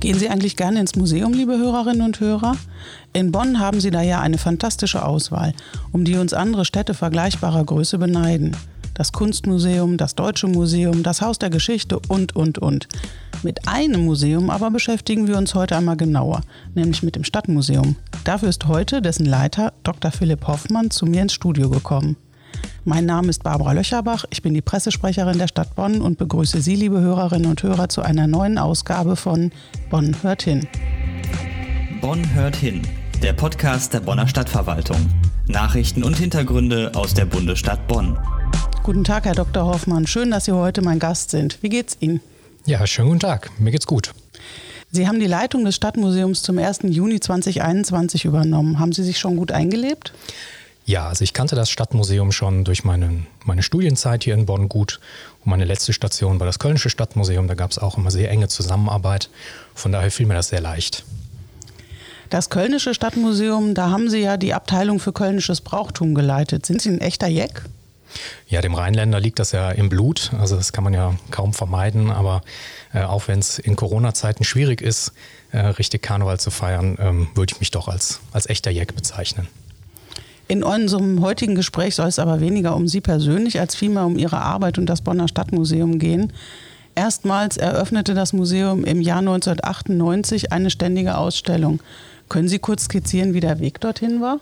Gehen Sie eigentlich gerne ins Museum, liebe Hörerinnen und Hörer? In Bonn haben Sie da ja eine fantastische Auswahl, um die uns andere Städte vergleichbarer Größe beneiden. Das Kunstmuseum, das Deutsche Museum, das Haus der Geschichte und, und, und. Mit einem Museum aber beschäftigen wir uns heute einmal genauer, nämlich mit dem Stadtmuseum. Dafür ist heute dessen Leiter Dr. Philipp Hoffmann zu mir ins Studio gekommen. Mein Name ist Barbara Löcherbach, ich bin die Pressesprecherin der Stadt Bonn und begrüße Sie, liebe Hörerinnen und Hörer, zu einer neuen Ausgabe von Bonn hört hin. Bonn hört hin, der Podcast der Bonner Stadtverwaltung. Nachrichten und Hintergründe aus der Bundesstadt Bonn. Guten Tag, Herr Dr. Hoffmann. Schön, dass Sie heute mein Gast sind. Wie geht's Ihnen? Ja, schönen guten Tag. Mir geht's gut. Sie haben die Leitung des Stadtmuseums zum 1. Juni 2021 übernommen. Haben Sie sich schon gut eingelebt? Ja, also ich kannte das Stadtmuseum schon durch meine, meine Studienzeit hier in Bonn gut. Und meine letzte Station war das Kölnische Stadtmuseum. Da gab es auch immer sehr enge Zusammenarbeit. Von daher fiel mir das sehr leicht. Das Kölnische Stadtmuseum, da haben Sie ja die Abteilung für kölnisches Brauchtum geleitet. Sind Sie ein echter Jeck? Ja, dem Rheinländer liegt das ja im Blut. Also das kann man ja kaum vermeiden. Aber äh, auch wenn es in Corona-Zeiten schwierig ist, äh, richtig Karneval zu feiern, ähm, würde ich mich doch als, als echter Jeck bezeichnen. In unserem heutigen Gespräch soll es aber weniger um Sie persönlich als vielmehr um Ihre Arbeit und das Bonner Stadtmuseum gehen. Erstmals eröffnete das Museum im Jahr 1998 eine ständige Ausstellung. Können Sie kurz skizzieren, wie der Weg dorthin war?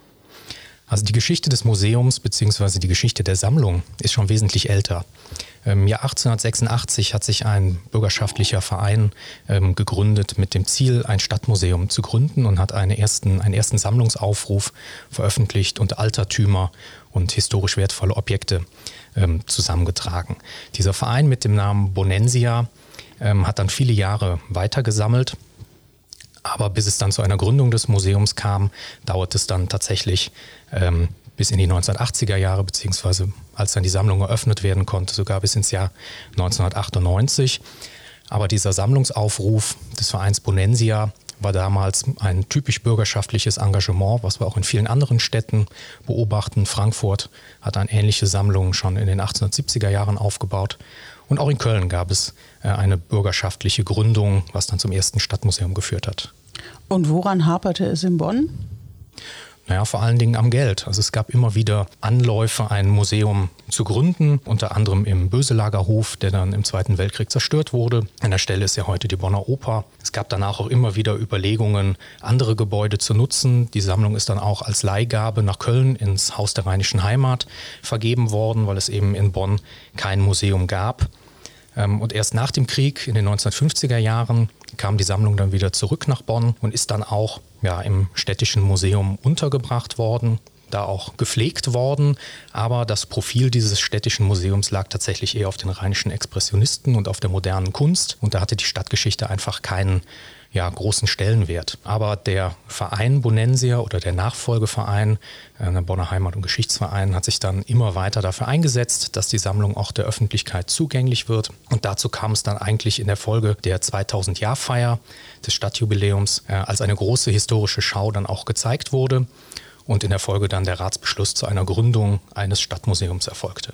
Also die Geschichte des Museums bzw. die Geschichte der Sammlung ist schon wesentlich älter. Im Jahr 1886 hat sich ein bürgerschaftlicher Verein ähm, gegründet mit dem Ziel, ein Stadtmuseum zu gründen und hat einen ersten, einen ersten Sammlungsaufruf veröffentlicht und Altertümer und historisch wertvolle Objekte ähm, zusammengetragen. Dieser Verein mit dem Namen Bonensia ähm, hat dann viele Jahre weitergesammelt. Aber bis es dann zu einer Gründung des Museums kam, dauert es dann tatsächlich ähm, bis in die 1980er Jahre, beziehungsweise als dann die Sammlung eröffnet werden konnte, sogar bis ins Jahr 1998. Aber dieser Sammlungsaufruf des Vereins Bonensia war damals ein typisch bürgerschaftliches Engagement, was wir auch in vielen anderen Städten beobachten. Frankfurt hat eine ähnliche Sammlung schon in den 1870er Jahren aufgebaut. Und auch in Köln gab es äh, eine bürgerschaftliche Gründung, was dann zum ersten Stadtmuseum geführt hat. Und woran haperte es in Bonn? Naja, vor allen Dingen am Geld. Also es gab immer wieder Anläufe, ein Museum zu gründen, unter anderem im Böselagerhof, der dann im Zweiten Weltkrieg zerstört wurde. An der Stelle ist ja heute die Bonner Oper. Es gab danach auch immer wieder Überlegungen, andere Gebäude zu nutzen. Die Sammlung ist dann auch als Leihgabe nach Köln ins Haus der Rheinischen Heimat vergeben worden, weil es eben in Bonn kein Museum gab. Ähm, und erst nach dem Krieg in den 1950er Jahren kam die Sammlung dann wieder zurück nach Bonn und ist dann auch ja, im städtischen Museum untergebracht worden, da auch gepflegt worden. Aber das Profil dieses städtischen Museums lag tatsächlich eher auf den rheinischen Expressionisten und auf der modernen Kunst. Und da hatte die Stadtgeschichte einfach keinen ja, großen Stellenwert. Aber der Verein Bonensia oder der Nachfolgeverein, äh, der Bonner Heimat- und Geschichtsverein, hat sich dann immer weiter dafür eingesetzt, dass die Sammlung auch der Öffentlichkeit zugänglich wird. Und dazu kam es dann eigentlich in der Folge der 2000-Jahr-Feier des Stadtjubiläums, äh, als eine große historische Schau dann auch gezeigt wurde und in der Folge dann der Ratsbeschluss zu einer Gründung eines Stadtmuseums erfolgte.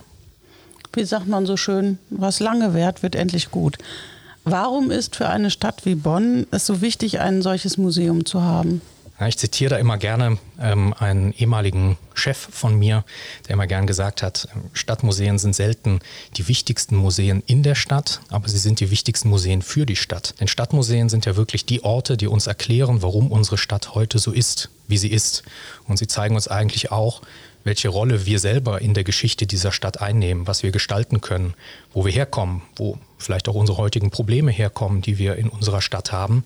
Wie sagt man so schön, was lange währt, wird endlich gut. Warum ist für eine Stadt wie Bonn es so wichtig, ein solches Museum zu haben? Ja, ich zitiere da immer gerne ähm, einen ehemaligen Chef von mir, der immer gern gesagt hat, Stadtmuseen sind selten die wichtigsten Museen in der Stadt, aber sie sind die wichtigsten Museen für die Stadt. Denn Stadtmuseen sind ja wirklich die Orte, die uns erklären, warum unsere Stadt heute so ist, wie sie ist. Und sie zeigen uns eigentlich auch, welche Rolle wir selber in der Geschichte dieser Stadt einnehmen, was wir gestalten können, wo wir herkommen, wo vielleicht auch unsere heutigen Probleme herkommen, die wir in unserer Stadt haben.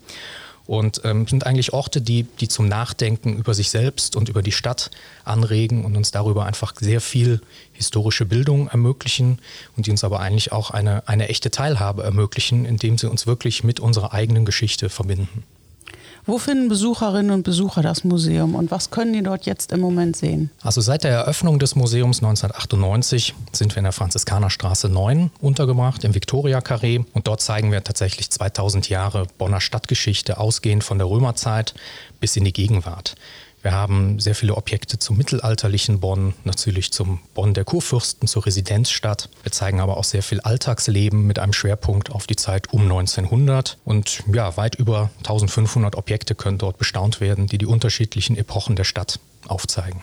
Und ähm, sind eigentlich Orte, die, die zum Nachdenken über sich selbst und über die Stadt anregen und uns darüber einfach sehr viel historische Bildung ermöglichen und die uns aber eigentlich auch eine, eine echte Teilhabe ermöglichen, indem sie uns wirklich mit unserer eigenen Geschichte verbinden. Wo finden Besucherinnen und Besucher das Museum und was können die dort jetzt im Moment sehen? Also seit der Eröffnung des Museums 1998 sind wir in der Franziskanerstraße 9 untergebracht, im Viktoria-Karree. Und dort zeigen wir tatsächlich 2000 Jahre Bonner Stadtgeschichte, ausgehend von der Römerzeit bis in die Gegenwart. Wir haben sehr viele Objekte zum mittelalterlichen Bonn, natürlich zum Bonn der Kurfürsten, zur Residenzstadt. Wir zeigen aber auch sehr viel Alltagsleben mit einem Schwerpunkt auf die Zeit um 1900. Und ja, weit über 1500 Objekte können dort bestaunt werden, die die unterschiedlichen Epochen der Stadt aufzeigen.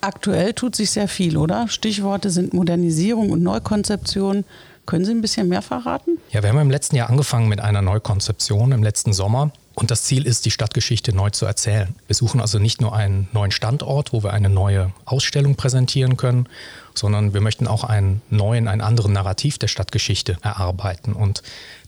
Aktuell tut sich sehr viel, oder? Stichworte sind Modernisierung und Neukonzeption. Können Sie ein bisschen mehr verraten? Ja, wir haben im letzten Jahr angefangen mit einer Neukonzeption im letzten Sommer. Und das Ziel ist, die Stadtgeschichte neu zu erzählen. Wir suchen also nicht nur einen neuen Standort, wo wir eine neue Ausstellung präsentieren können, sondern wir möchten auch einen neuen, einen anderen Narrativ der Stadtgeschichte erarbeiten. Und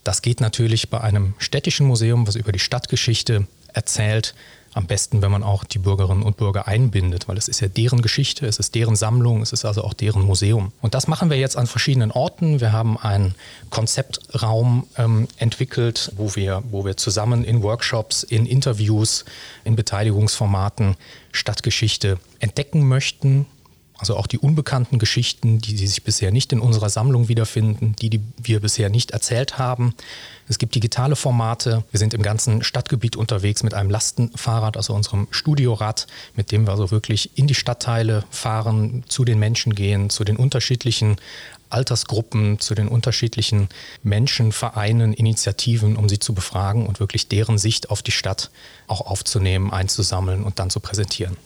das geht natürlich bei einem städtischen Museum, was über die Stadtgeschichte erzählt, am besten, wenn man auch die Bürgerinnen und Bürger einbindet, weil es ist ja deren Geschichte, es ist deren Sammlung, es ist also auch deren Museum. Und das machen wir jetzt an verschiedenen Orten. Wir haben einen Konzeptraum ähm, entwickelt, wo wir, wo wir zusammen in Workshops, in Interviews, in Beteiligungsformaten Stadtgeschichte entdecken möchten, also auch die unbekannten Geschichten, die, die sich bisher nicht in unserer Sammlung wiederfinden, die, die wir bisher nicht erzählt haben. Es gibt digitale Formate. Wir sind im ganzen Stadtgebiet unterwegs mit einem Lastenfahrrad, also unserem Studiorad, mit dem wir also wirklich in die Stadtteile fahren, zu den Menschen gehen, zu den unterschiedlichen Altersgruppen, zu den unterschiedlichen Menschen, Vereinen, Initiativen, um sie zu befragen und wirklich deren Sicht auf die Stadt auch aufzunehmen, einzusammeln und dann zu präsentieren.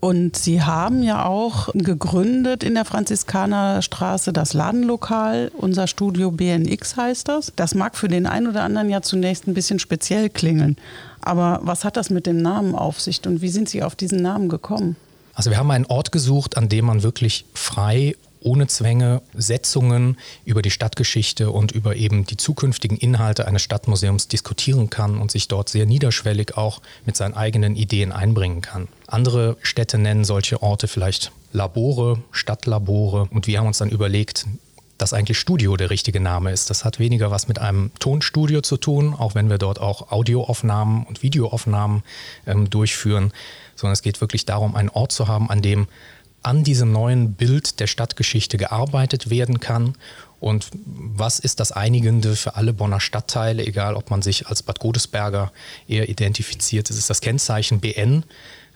Und Sie haben ja auch gegründet in der Franziskanerstraße das Ladenlokal. Unser Studio BNX heißt das. Das mag für den einen oder anderen ja zunächst ein bisschen speziell klingeln. Aber was hat das mit dem Namen auf sich und wie sind Sie auf diesen Namen gekommen? Also wir haben einen Ort gesucht, an dem man wirklich frei ohne Zwänge Setzungen über die Stadtgeschichte und über eben die zukünftigen Inhalte eines Stadtmuseums diskutieren kann und sich dort sehr niederschwellig auch mit seinen eigenen Ideen einbringen kann. Andere Städte nennen solche Orte vielleicht Labore, Stadtlabore und wir haben uns dann überlegt, dass eigentlich Studio der richtige Name ist. Das hat weniger was mit einem Tonstudio zu tun, auch wenn wir dort auch Audioaufnahmen und Videoaufnahmen ähm, durchführen, sondern es geht wirklich darum, einen Ort zu haben, an dem an diesem neuen Bild der Stadtgeschichte gearbeitet werden kann und was ist das Einigende für alle Bonner Stadtteile, egal ob man sich als Bad Godesberger eher identifiziert. Es ist das Kennzeichen BN,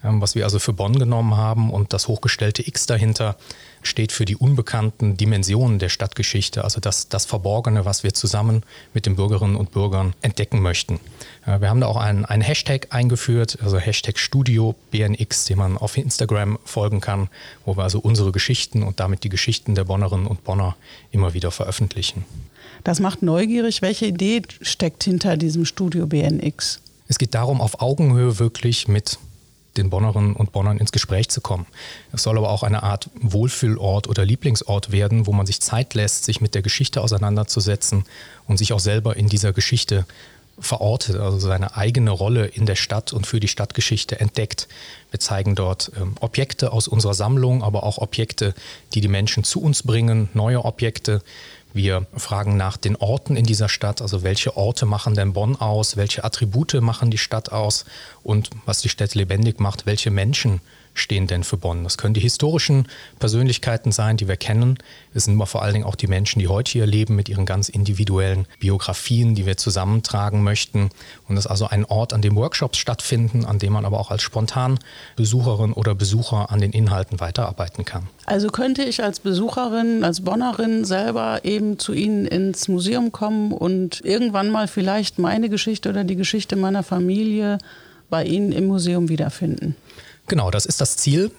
was wir also für Bonn genommen haben und das hochgestellte X dahinter steht für die unbekannten Dimensionen der Stadtgeschichte, also das, das Verborgene, was wir zusammen mit den Bürgerinnen und Bürgern entdecken möchten. Wir haben da auch einen, einen Hashtag eingeführt, also Hashtag Studio BNX, den man auf Instagram folgen kann, wo wir also unsere Geschichten und damit die Geschichten der Bonnerinnen und Bonner immer wieder veröffentlichen. Das macht neugierig. Welche Idee steckt hinter diesem Studio BNX? Es geht darum, auf Augenhöhe wirklich mit den Bonnerinnen und Bonnern ins Gespräch zu kommen. Es soll aber auch eine Art Wohlfühlort oder Lieblingsort werden, wo man sich Zeit lässt, sich mit der Geschichte auseinanderzusetzen und sich auch selber in dieser Geschichte verortet, also seine eigene Rolle in der Stadt und für die Stadtgeschichte entdeckt. Wir zeigen dort ähm, Objekte aus unserer Sammlung, aber auch Objekte, die die Menschen zu uns bringen, neue Objekte. Wir fragen nach den Orten in dieser Stadt, also welche Orte machen denn Bonn aus, welche Attribute machen die Stadt aus? Und was die Stadt lebendig macht, welche Menschen stehen denn für Bonn? Das können die historischen Persönlichkeiten sein, die wir kennen. Es sind aber vor allen Dingen auch die Menschen, die heute hier leben, mit ihren ganz individuellen Biografien, die wir zusammentragen möchten. Und es ist also ein Ort, an dem Workshops stattfinden, an dem man aber auch als Spontanbesucherin oder Besucher an den Inhalten weiterarbeiten kann. Also könnte ich als Besucherin, als Bonnerin selber eben zu Ihnen ins Museum kommen und irgendwann mal vielleicht meine Geschichte oder die Geschichte meiner Familie bei Ihnen im Museum wiederfinden. Genau, das ist das Ziel.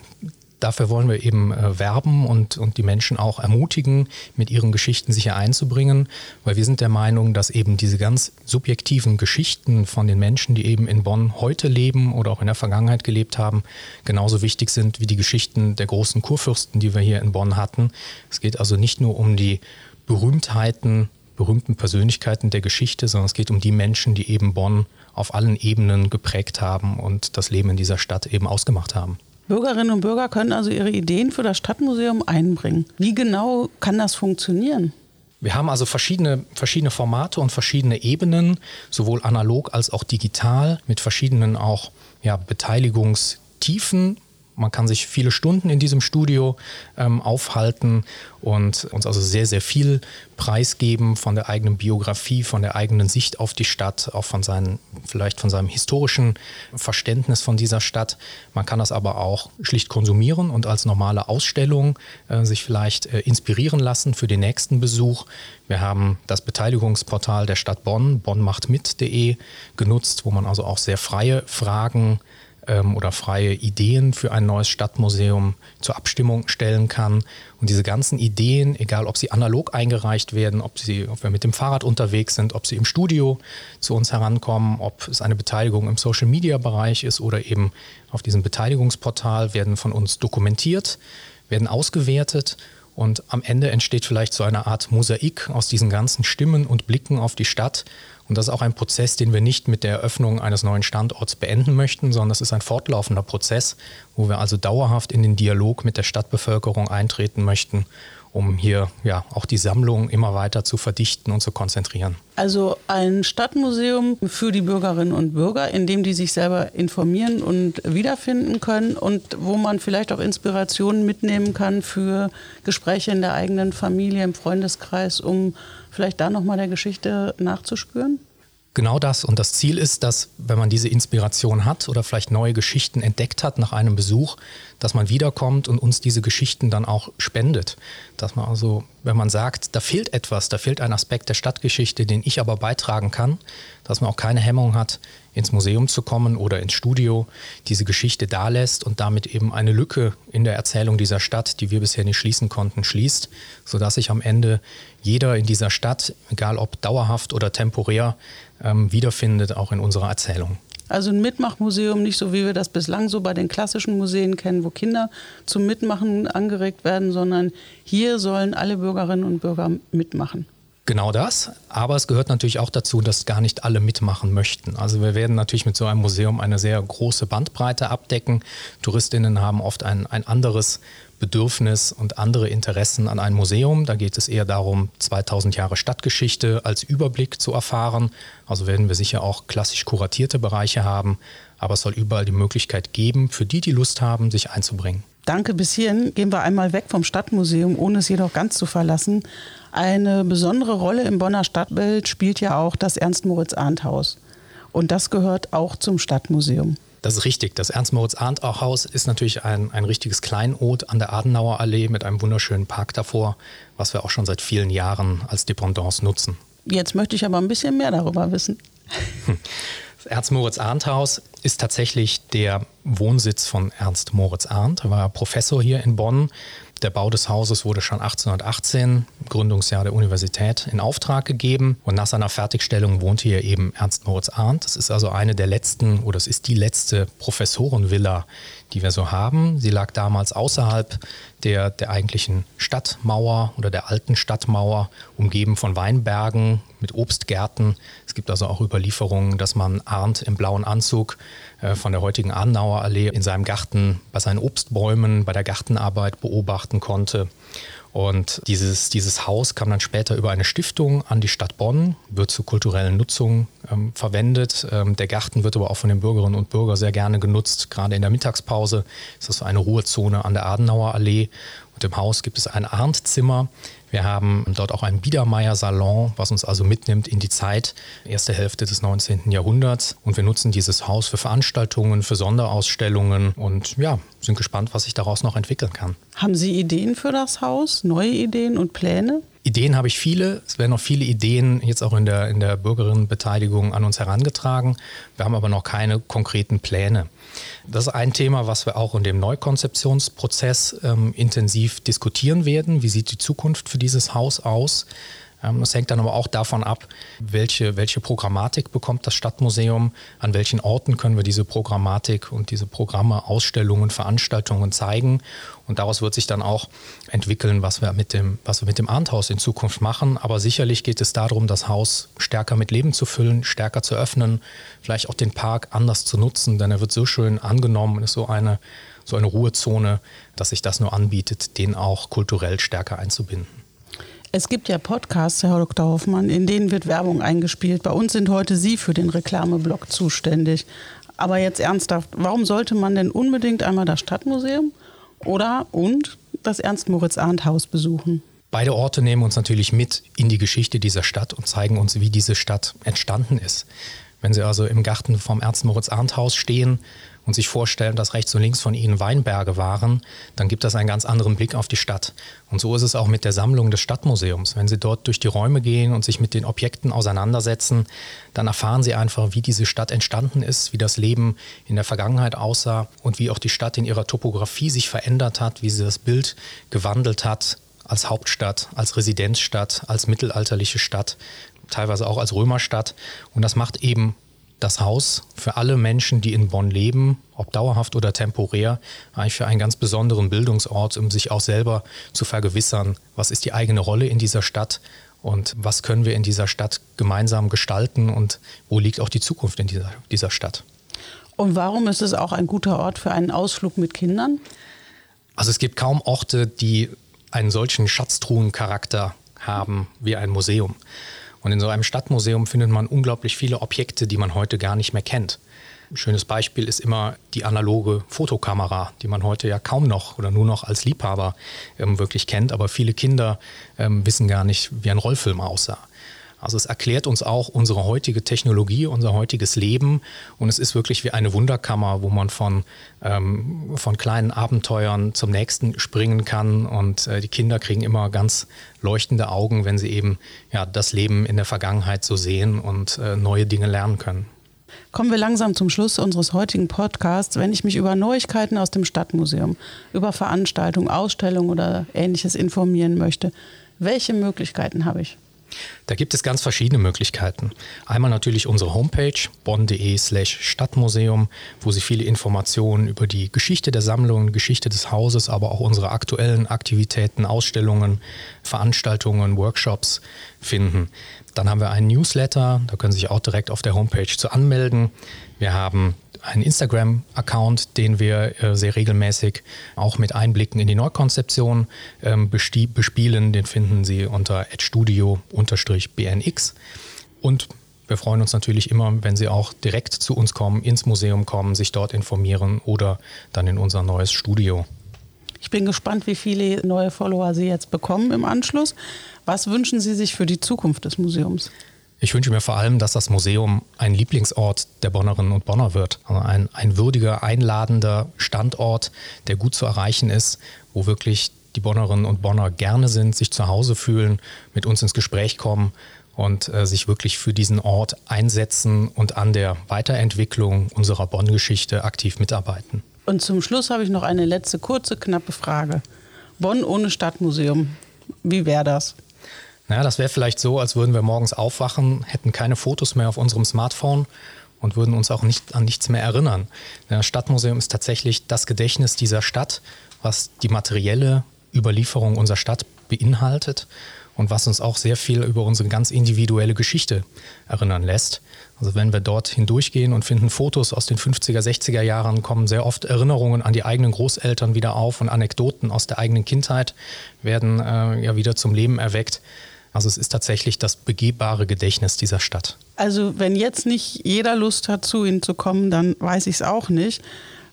Dafür wollen wir eben äh, werben und, und die Menschen auch ermutigen, mit ihren Geschichten sich hier einzubringen, weil wir sind der Meinung, dass eben diese ganz subjektiven Geschichten von den Menschen, die eben in Bonn heute leben oder auch in der Vergangenheit gelebt haben, genauso wichtig sind wie die Geschichten der großen Kurfürsten, die wir hier in Bonn hatten. Es geht also nicht nur um die Berühmtheiten, berühmten Persönlichkeiten der Geschichte, sondern es geht um die Menschen, die eben Bonn auf allen Ebenen geprägt haben und das Leben in dieser Stadt eben ausgemacht haben. Bürgerinnen und Bürger können also ihre Ideen für das Stadtmuseum einbringen. Wie genau kann das funktionieren? Wir haben also verschiedene, verschiedene Formate und verschiedene Ebenen, sowohl analog als auch digital, mit verschiedenen auch ja, Beteiligungstiefen Man kann sich viele Stunden in diesem Studio ähm, aufhalten und uns also sehr, sehr viel preisgeben von der eigenen Biografie, von der eigenen Sicht auf die Stadt, auch von seinen, vielleicht von seinem historischen Verständnis von dieser Stadt. Man kann das aber auch schlicht konsumieren und als normale Ausstellung äh, sich vielleicht äh, inspirieren lassen für den nächsten Besuch. Wir haben das Beteiligungsportal der Stadt Bonn, bonnmachtmit.de, genutzt, wo man also auch sehr freie Fragen ähm, oder freie Ideen für ein neues Stadtmuseum zur Abstimmung stellen kann. Und diese ganzen Ideen, egal ob sie analog eingereicht werden, ob, sie, ob wir mit dem Fahrrad unterwegs sind, ob sie im Studio zu uns herankommen, ob es eine Beteiligung im Social-Media-Bereich ist oder eben auf diesem Beteiligungsportal, werden von uns dokumentiert, werden ausgewertet und am Ende entsteht vielleicht so eine Art Mosaik aus diesen ganzen Stimmen und Blicken auf die Stadt und das ist auch ein Prozess, den wir nicht mit der Eröffnung eines neuen Standorts beenden möchten, sondern es ist ein fortlaufender Prozess, wo wir also dauerhaft in den Dialog mit der Stadtbevölkerung eintreten möchten um hier ja auch die Sammlung immer weiter zu verdichten und zu konzentrieren. Also ein Stadtmuseum für die Bürgerinnen und Bürger, in dem die sich selber informieren und wiederfinden können und wo man vielleicht auch Inspirationen mitnehmen kann für Gespräche in der eigenen Familie, im Freundeskreis, um vielleicht da nochmal der Geschichte nachzuspüren? Genau das. Und das Ziel ist, dass wenn man diese Inspiration hat oder vielleicht neue Geschichten entdeckt hat nach einem Besuch, dass man wiederkommt und uns diese Geschichten dann auch spendet. Dass man also, wenn man sagt, da fehlt etwas, da fehlt ein Aspekt der Stadtgeschichte, den ich aber beitragen kann, dass man auch keine Hemmung hat, ins Museum zu kommen oder ins Studio, diese Geschichte dalässt und damit eben eine Lücke in der Erzählung dieser Stadt, die wir bisher nicht schließen konnten, schließt, sodass sich am Ende jeder in dieser Stadt, egal ob dauerhaft oder temporär, ähm, wiederfindet, auch in unserer Erzählung. Also ein Mitmachmuseum, nicht so wie wir das bislang so bei den klassischen Museen kennen, wo Kinder zum Mitmachen angeregt werden, sondern hier sollen alle Bürgerinnen und Bürger mitmachen. Genau das, aber es gehört natürlich auch dazu, dass gar nicht alle mitmachen möchten. Also wir werden natürlich mit so einem Museum eine sehr große Bandbreite abdecken. Touristinnen haben oft ein, ein anderes Bedürfnis und andere Interessen an ein Museum. Da geht es eher darum, 2000 Jahre Stadtgeschichte als Überblick zu erfahren. Also werden wir sicher auch klassisch kuratierte Bereiche haben, aber es soll überall die Möglichkeit geben, für die, die Lust haben, sich einzubringen. Danke, bis hierhin gehen wir einmal weg vom Stadtmuseum, ohne es jedoch ganz zu verlassen. Eine besondere Rolle im Bonner Stadtbild spielt ja auch das Ernst-Moritz-Arndt-Haus. Und das gehört auch zum Stadtmuseum. Das ist richtig. Das Ernst-Moritz-Arndt-Haus ist natürlich ein, ein richtiges Kleinod an der Adenauer Allee mit einem wunderschönen Park davor, was wir auch schon seit vielen Jahren als Dependance nutzen. Jetzt möchte ich aber ein bisschen mehr darüber wissen. Das Ernst-Moritz-Arndt-Haus ist tatsächlich der Wohnsitz von Ernst Moritz Arndt. Er war Professor hier in Bonn der Bau des Hauses wurde schon 1818, Gründungsjahr der Universität, in Auftrag gegeben und nach seiner Fertigstellung wohnte hier eben Ernst Moritz Arndt. Das ist also eine der letzten oder es ist die letzte Professorenvilla, die wir so haben. Sie lag damals außerhalb der, der eigentlichen Stadtmauer oder der alten Stadtmauer, umgeben von Weinbergen mit Obstgärten. Es gibt also auch Überlieferungen, dass man Arndt im blauen Anzug äh, von der heutigen Adenauer Allee in seinem Garten bei seinen Obstbäumen, bei der Gartenarbeit beobachten konnte. Und dieses, dieses Haus kam dann später über eine Stiftung an die Stadt Bonn, wird zur kulturellen Nutzung ähm, verwendet. Ähm, der Garten wird aber auch von den Bürgerinnen und Bürgern sehr gerne genutzt. Gerade in der Mittagspause ist das eine Ruhezone an der Adenauer Allee. Und im Haus gibt es ein Arndt-Zimmer. Wir haben dort auch einen Biedermeier-Salon, was uns also mitnimmt in die Zeit, erste Hälfte des 19. Jahrhunderts. Und wir nutzen dieses Haus für Veranstaltungen, für Sonderausstellungen und ja, sind gespannt, was sich daraus noch entwickeln kann. Haben Sie Ideen für das Haus, neue Ideen und Pläne? Ideen habe ich viele. Es werden noch viele Ideen jetzt auch in der, in der Bürgerinnenbeteiligung an uns herangetragen. Wir haben aber noch keine konkreten Pläne. Das ist ein Thema, was wir auch in dem Neukonzeptionsprozess ähm, intensiv diskutieren werden. Wie sieht die Zukunft für dieses Haus aus? Ähm, das hängt dann aber auch davon ab, welche, welche Programmatik bekommt das Stadtmuseum, an welchen Orten können wir diese Programmatik und diese Programme, Ausstellungen, Veranstaltungen zeigen. Und daraus wird sich dann auch entwickeln, was wir mit dem, was wir mit dem Arndthaus in Zukunft machen. Aber sicherlich geht es darum, das Haus stärker mit Leben zu füllen, stärker zu öffnen, vielleicht auch den Park anders zu nutzen, denn er wird so schön angenommen, ist so eine, so eine Ruhezone, dass sich das nur anbietet, den auch kulturell stärker einzubinden. Es gibt ja Podcasts, Herr Dr. Hoffmann, in denen wird Werbung eingespielt. Bei uns sind heute Sie für den Reklameblock zuständig. Aber jetzt ernsthaft, warum sollte man denn unbedingt einmal das Stadtmuseum oder und das Ernst-Moritz-Arndt-Haus besuchen? Beide Orte nehmen uns natürlich mit in die Geschichte dieser Stadt und zeigen uns, wie diese Stadt entstanden ist. Wenn Sie also im Garten vom Ernst-Moritz-Arndt-Haus stehen und sich vorstellen, dass rechts und links von ihnen Weinberge waren, dann gibt das einen ganz anderen Blick auf die Stadt. Und so ist es auch mit der Sammlung des Stadtmuseums. Wenn Sie dort durch die Räume gehen und sich mit den Objekten auseinandersetzen, dann erfahren Sie einfach, wie diese Stadt entstanden ist, wie das Leben in der Vergangenheit aussah und wie auch die Stadt in ihrer Topografie sich verändert hat, wie sie das Bild gewandelt hat als Hauptstadt, als Residenzstadt, als mittelalterliche Stadt, teilweise auch als Römerstadt. Und das macht eben das Haus für alle Menschen, die in Bonn leben, ob dauerhaft oder temporär, eigentlich für einen ganz besonderen Bildungsort, um sich auch selber zu vergewissern, was ist die eigene Rolle in dieser Stadt und was können wir in dieser Stadt gemeinsam gestalten und wo liegt auch die Zukunft in dieser, dieser Stadt. Und warum ist es auch ein guter Ort für einen Ausflug mit Kindern? Also es gibt kaum Orte, die einen solchen Schatztruhencharakter haben wie ein Museum. Und in so einem Stadtmuseum findet man unglaublich viele Objekte, die man heute gar nicht mehr kennt. Ein schönes Beispiel ist immer die analoge Fotokamera, die man heute ja kaum noch oder nur noch als Liebhaber ähm, wirklich kennt. Aber viele Kinder ähm, wissen gar nicht, wie ein Rollfilm aussah. Also es erklärt uns auch unsere heutige Technologie, unser heutiges Leben und es ist wirklich wie eine Wunderkammer, wo man von, ähm, von kleinen Abenteuern zum nächsten springen kann und äh, die Kinder kriegen immer ganz leuchtende Augen, wenn sie eben ja, das Leben in der Vergangenheit so sehen und äh, neue Dinge lernen können. Kommen wir langsam zum Schluss unseres heutigen Podcasts. Wenn ich mich über Neuigkeiten aus dem Stadtmuseum, über Veranstaltungen, Ausstellungen oder ähnliches informieren möchte, welche Möglichkeiten habe ich? Da gibt es ganz verschiedene Möglichkeiten. Einmal natürlich unsere Homepage bonn.de slash Stadtmuseum, wo Sie viele Informationen über die Geschichte der Sammlung, Geschichte des Hauses, aber auch unsere aktuellen Aktivitäten, Ausstellungen, Veranstaltungen, Workshops finden. Dann haben wir einen Newsletter, da können Sie sich auch direkt auf der Homepage zu anmelden. Wir haben einen Instagram-Account, den wir äh, sehr regelmäßig auch mit Einblicken in die Neukonzeption ähm, bespielen. Den finden Sie unter studio-bnx. Und wir freuen uns natürlich immer, wenn Sie auch direkt zu uns kommen, ins Museum kommen, sich dort informieren oder dann in unser neues Studio. Ich bin gespannt, wie viele neue Follower Sie jetzt bekommen im Anschluss. Was wünschen Sie sich für die Zukunft des Museums? Ich wünsche mir vor allem, dass das Museum ein Lieblingsort der Bonnerinnen und Bonner wird. Also ein, ein würdiger, einladender Standort, der gut zu erreichen ist, wo wirklich die Bonnerinnen und Bonner gerne sind, sich zu Hause fühlen, mit uns ins Gespräch kommen und äh, sich wirklich für diesen Ort einsetzen und an der Weiterentwicklung unserer Bonn-Geschichte aktiv mitarbeiten. Und zum Schluss habe ich noch eine letzte kurze, knappe Frage. Bonn ohne Stadtmuseum, wie wäre das? Naja, das wäre vielleicht so, als würden wir morgens aufwachen, hätten keine Fotos mehr auf unserem Smartphone und würden uns auch nicht an nichts mehr erinnern. Das Stadtmuseum ist tatsächlich das Gedächtnis dieser Stadt, was die materielle Überlieferung unserer Stadt beinhaltet und was uns auch sehr viel über unsere ganz individuelle Geschichte erinnern lässt. Also wenn wir dort hindurchgehen und finden Fotos aus den 50er, 60er Jahren, kommen sehr oft Erinnerungen an die eigenen Großeltern wieder auf und Anekdoten aus der eigenen Kindheit werden äh, ja wieder zum Leben erweckt. Also es ist tatsächlich das begehbare Gedächtnis dieser Stadt. Also wenn jetzt nicht jeder Lust hat, zu Ihnen zu kommen, dann weiß ich es auch nicht.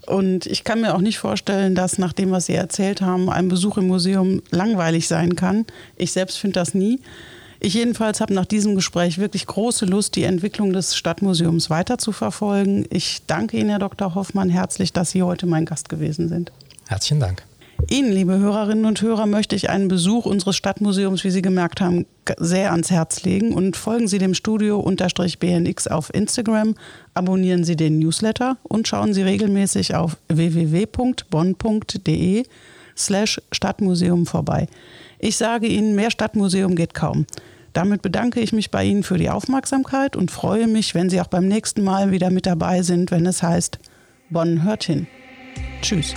Und ich kann mir auch nicht vorstellen, dass nach dem, was Sie erzählt haben, ein Besuch im Museum langweilig sein kann. Ich selbst finde das nie. Ich jedenfalls habe nach diesem Gespräch wirklich große Lust, die Entwicklung des Stadtmuseums weiter zu verfolgen. Ich danke Ihnen, Herr Dr. Hoffmann, herzlich, dass Sie heute mein Gast gewesen sind. Herzlichen Dank. Ihnen, liebe Hörerinnen und Hörer, möchte ich einen Besuch unseres Stadtmuseums, wie Sie gemerkt haben, sehr ans Herz legen und folgen Sie dem Studio-BNX auf Instagram, abonnieren Sie den Newsletter und schauen Sie regelmäßig auf www.bonn.de slash Stadtmuseum vorbei. Ich sage Ihnen, mehr Stadtmuseum geht kaum. Damit bedanke ich mich bei Ihnen für die Aufmerksamkeit und freue mich, wenn Sie auch beim nächsten Mal wieder mit dabei sind, wenn es heißt, Bonn hört hin. Tschüss.